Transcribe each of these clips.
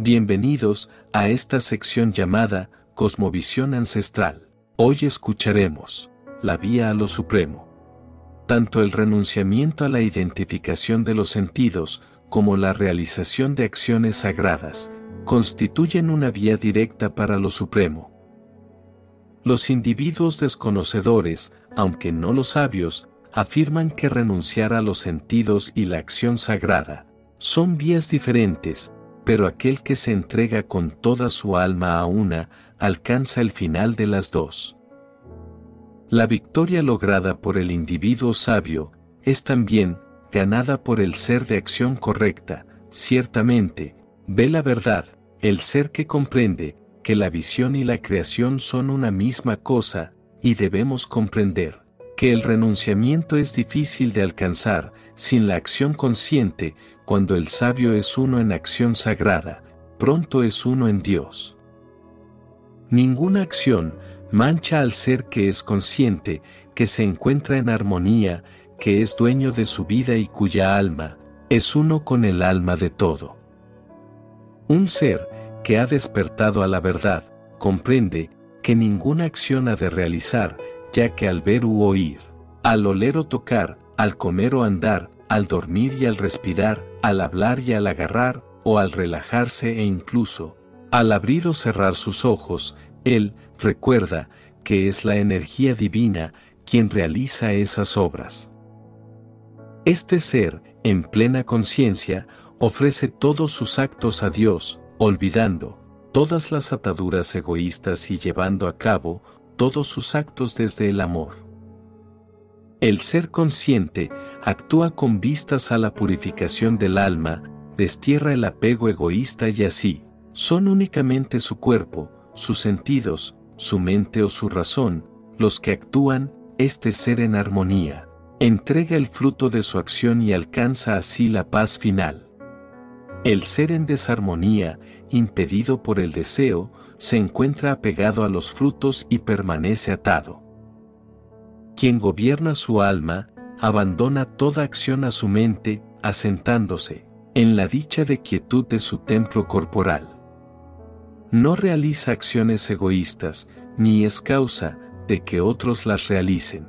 Bienvenidos a esta sección llamada Cosmovisión Ancestral. Hoy escucharemos la vía a lo supremo. Tanto el renunciamiento a la identificación de los sentidos como la realización de acciones sagradas constituyen una vía directa para lo supremo. Los individuos desconocedores, aunque no los sabios, afirman que renunciar a los sentidos y la acción sagrada son vías diferentes, pero aquel que se entrega con toda su alma a una, alcanza el final de las dos. La victoria lograda por el individuo sabio es también ganada por el ser de acción correcta, ciertamente, ve la verdad, el ser que comprende que la visión y la creación son una misma cosa, y debemos comprender que el renunciamiento es difícil de alcanzar sin la acción consciente, cuando el sabio es uno en acción sagrada, pronto es uno en Dios. Ninguna acción mancha al ser que es consciente, que se encuentra en armonía, que es dueño de su vida y cuya alma es uno con el alma de todo. Un ser que ha despertado a la verdad comprende que ninguna acción ha de realizar ya que al ver u oír, al oler o tocar, al comer o andar, al dormir y al respirar, al hablar y al agarrar, o al relajarse e incluso, al abrir o cerrar sus ojos, él recuerda que es la energía divina quien realiza esas obras. Este ser, en plena conciencia, ofrece todos sus actos a Dios, olvidando todas las ataduras egoístas y llevando a cabo todos sus actos desde el amor. El ser consciente actúa con vistas a la purificación del alma, destierra el apego egoísta y así, son únicamente su cuerpo, sus sentidos, su mente o su razón, los que actúan, este ser en armonía, entrega el fruto de su acción y alcanza así la paz final. El ser en desarmonía, impedido por el deseo, se encuentra apegado a los frutos y permanece atado. Quien gobierna su alma, abandona toda acción a su mente, asentándose en la dicha de quietud de su templo corporal. No realiza acciones egoístas, ni es causa de que otros las realicen.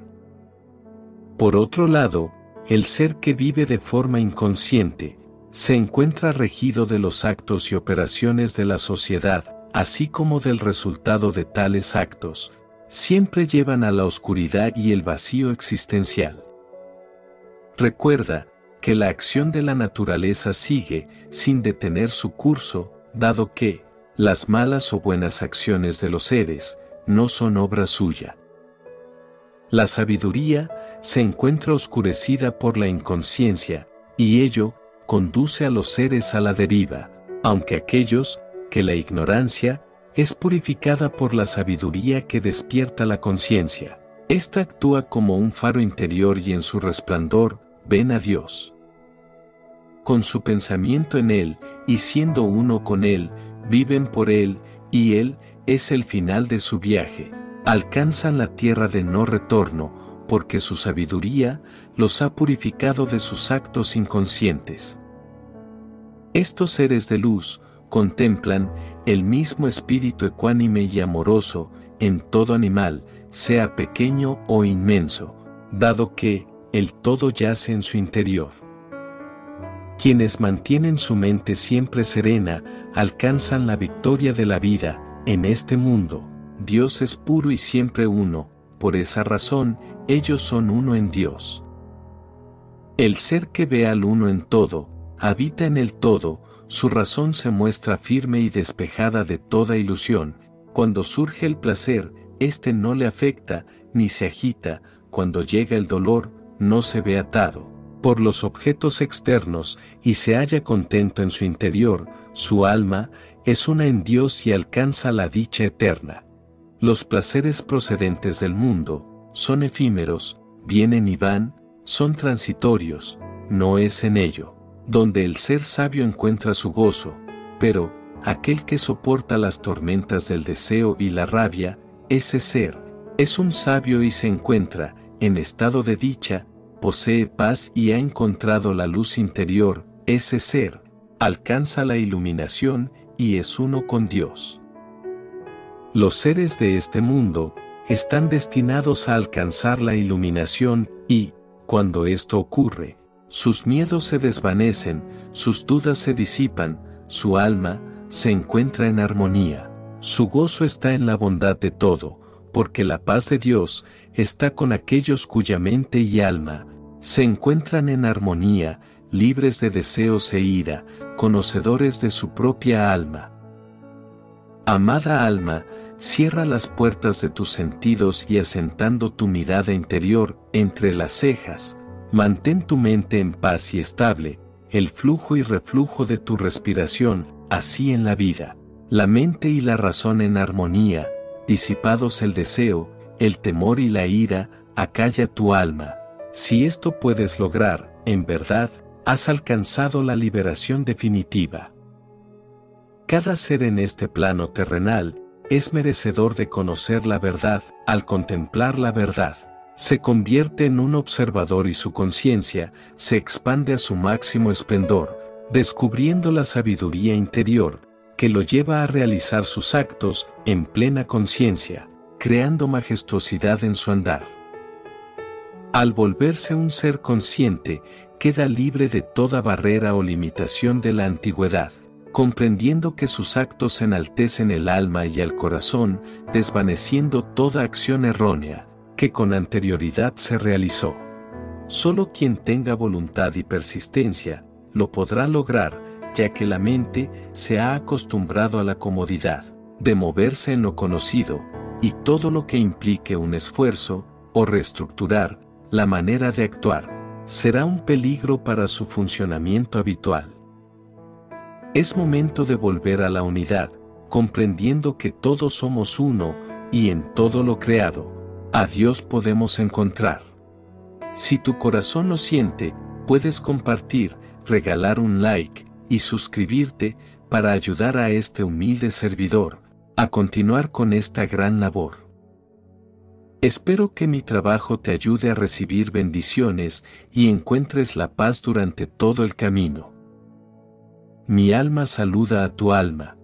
Por otro lado, el ser que vive de forma inconsciente, se encuentra regido de los actos y operaciones de la sociedad, así como del resultado de tales actos, siempre llevan a la oscuridad y el vacío existencial. Recuerda que la acción de la naturaleza sigue sin detener su curso, dado que las malas o buenas acciones de los seres no son obra suya. La sabiduría se encuentra oscurecida por la inconsciencia, y ello conduce a los seres a la deriva, aunque aquellos que la ignorancia es purificada por la sabiduría que despierta la conciencia. Esta actúa como un faro interior y en su resplandor ven a Dios. Con su pensamiento en Él y siendo uno con Él, viven por Él y Él es el final de su viaje. Alcanzan la tierra de no retorno porque su sabiduría los ha purificado de sus actos inconscientes. Estos seres de luz, contemplan el mismo espíritu ecuánime y amoroso en todo animal, sea pequeño o inmenso, dado que el todo yace en su interior. Quienes mantienen su mente siempre serena alcanzan la victoria de la vida en este mundo. Dios es puro y siempre uno, por esa razón ellos son uno en Dios. El ser que ve al uno en todo, habita en el todo, su razón se muestra firme y despejada de toda ilusión, cuando surge el placer, éste no le afecta, ni se agita, cuando llega el dolor, no se ve atado. Por los objetos externos y se halla contento en su interior, su alma es una en Dios y alcanza la dicha eterna. Los placeres procedentes del mundo son efímeros, vienen y van, son transitorios, no es en ello donde el ser sabio encuentra su gozo, pero, aquel que soporta las tormentas del deseo y la rabia, ese ser, es un sabio y se encuentra, en estado de dicha, posee paz y ha encontrado la luz interior, ese ser, alcanza la iluminación y es uno con Dios. Los seres de este mundo están destinados a alcanzar la iluminación y, cuando esto ocurre, sus miedos se desvanecen, sus dudas se disipan, su alma se encuentra en armonía. Su gozo está en la bondad de todo, porque la paz de Dios está con aquellos cuya mente y alma se encuentran en armonía, libres de deseos e ira, conocedores de su propia alma. Amada alma, cierra las puertas de tus sentidos y asentando tu mirada interior entre las cejas, mantén tu mente en paz y estable, el flujo y reflujo de tu respiración, así en la vida, la mente y la razón en armonía, disipados el deseo, el temor y la ira, acalla tu alma. Si esto puedes lograr, en verdad, has alcanzado la liberación definitiva. Cada ser en este plano terrenal es merecedor de conocer la verdad, al contemplar la verdad, se convierte en un observador y su conciencia se expande a su máximo esplendor, descubriendo la sabiduría interior, que lo lleva a realizar sus actos en plena conciencia, creando majestuosidad en su andar. Al volverse un ser consciente, queda libre de toda barrera o limitación de la antigüedad, comprendiendo que sus actos enaltecen el alma y el corazón, desvaneciendo toda acción errónea, que con anterioridad se realizó. Solo quien tenga voluntad y persistencia, lo podrá lograr, ya que la mente se ha acostumbrado a la comodidad de moverse en lo conocido, y todo lo que implique un esfuerzo, o reestructurar, la manera de actuar, será un peligro para su funcionamiento habitual. Es momento de volver a la unidad, comprendiendo que todos somos uno, y en todo lo creado, a Dios podemos encontrar. Si tu corazón lo siente, puedes compartir, regalar un like, y suscribirte para ayudar a este humilde servidor a continuar con esta gran labor. Espero que mi trabajo te ayude a recibir bendiciones y encuentres la paz durante todo el camino. Mi alma saluda a tu alma.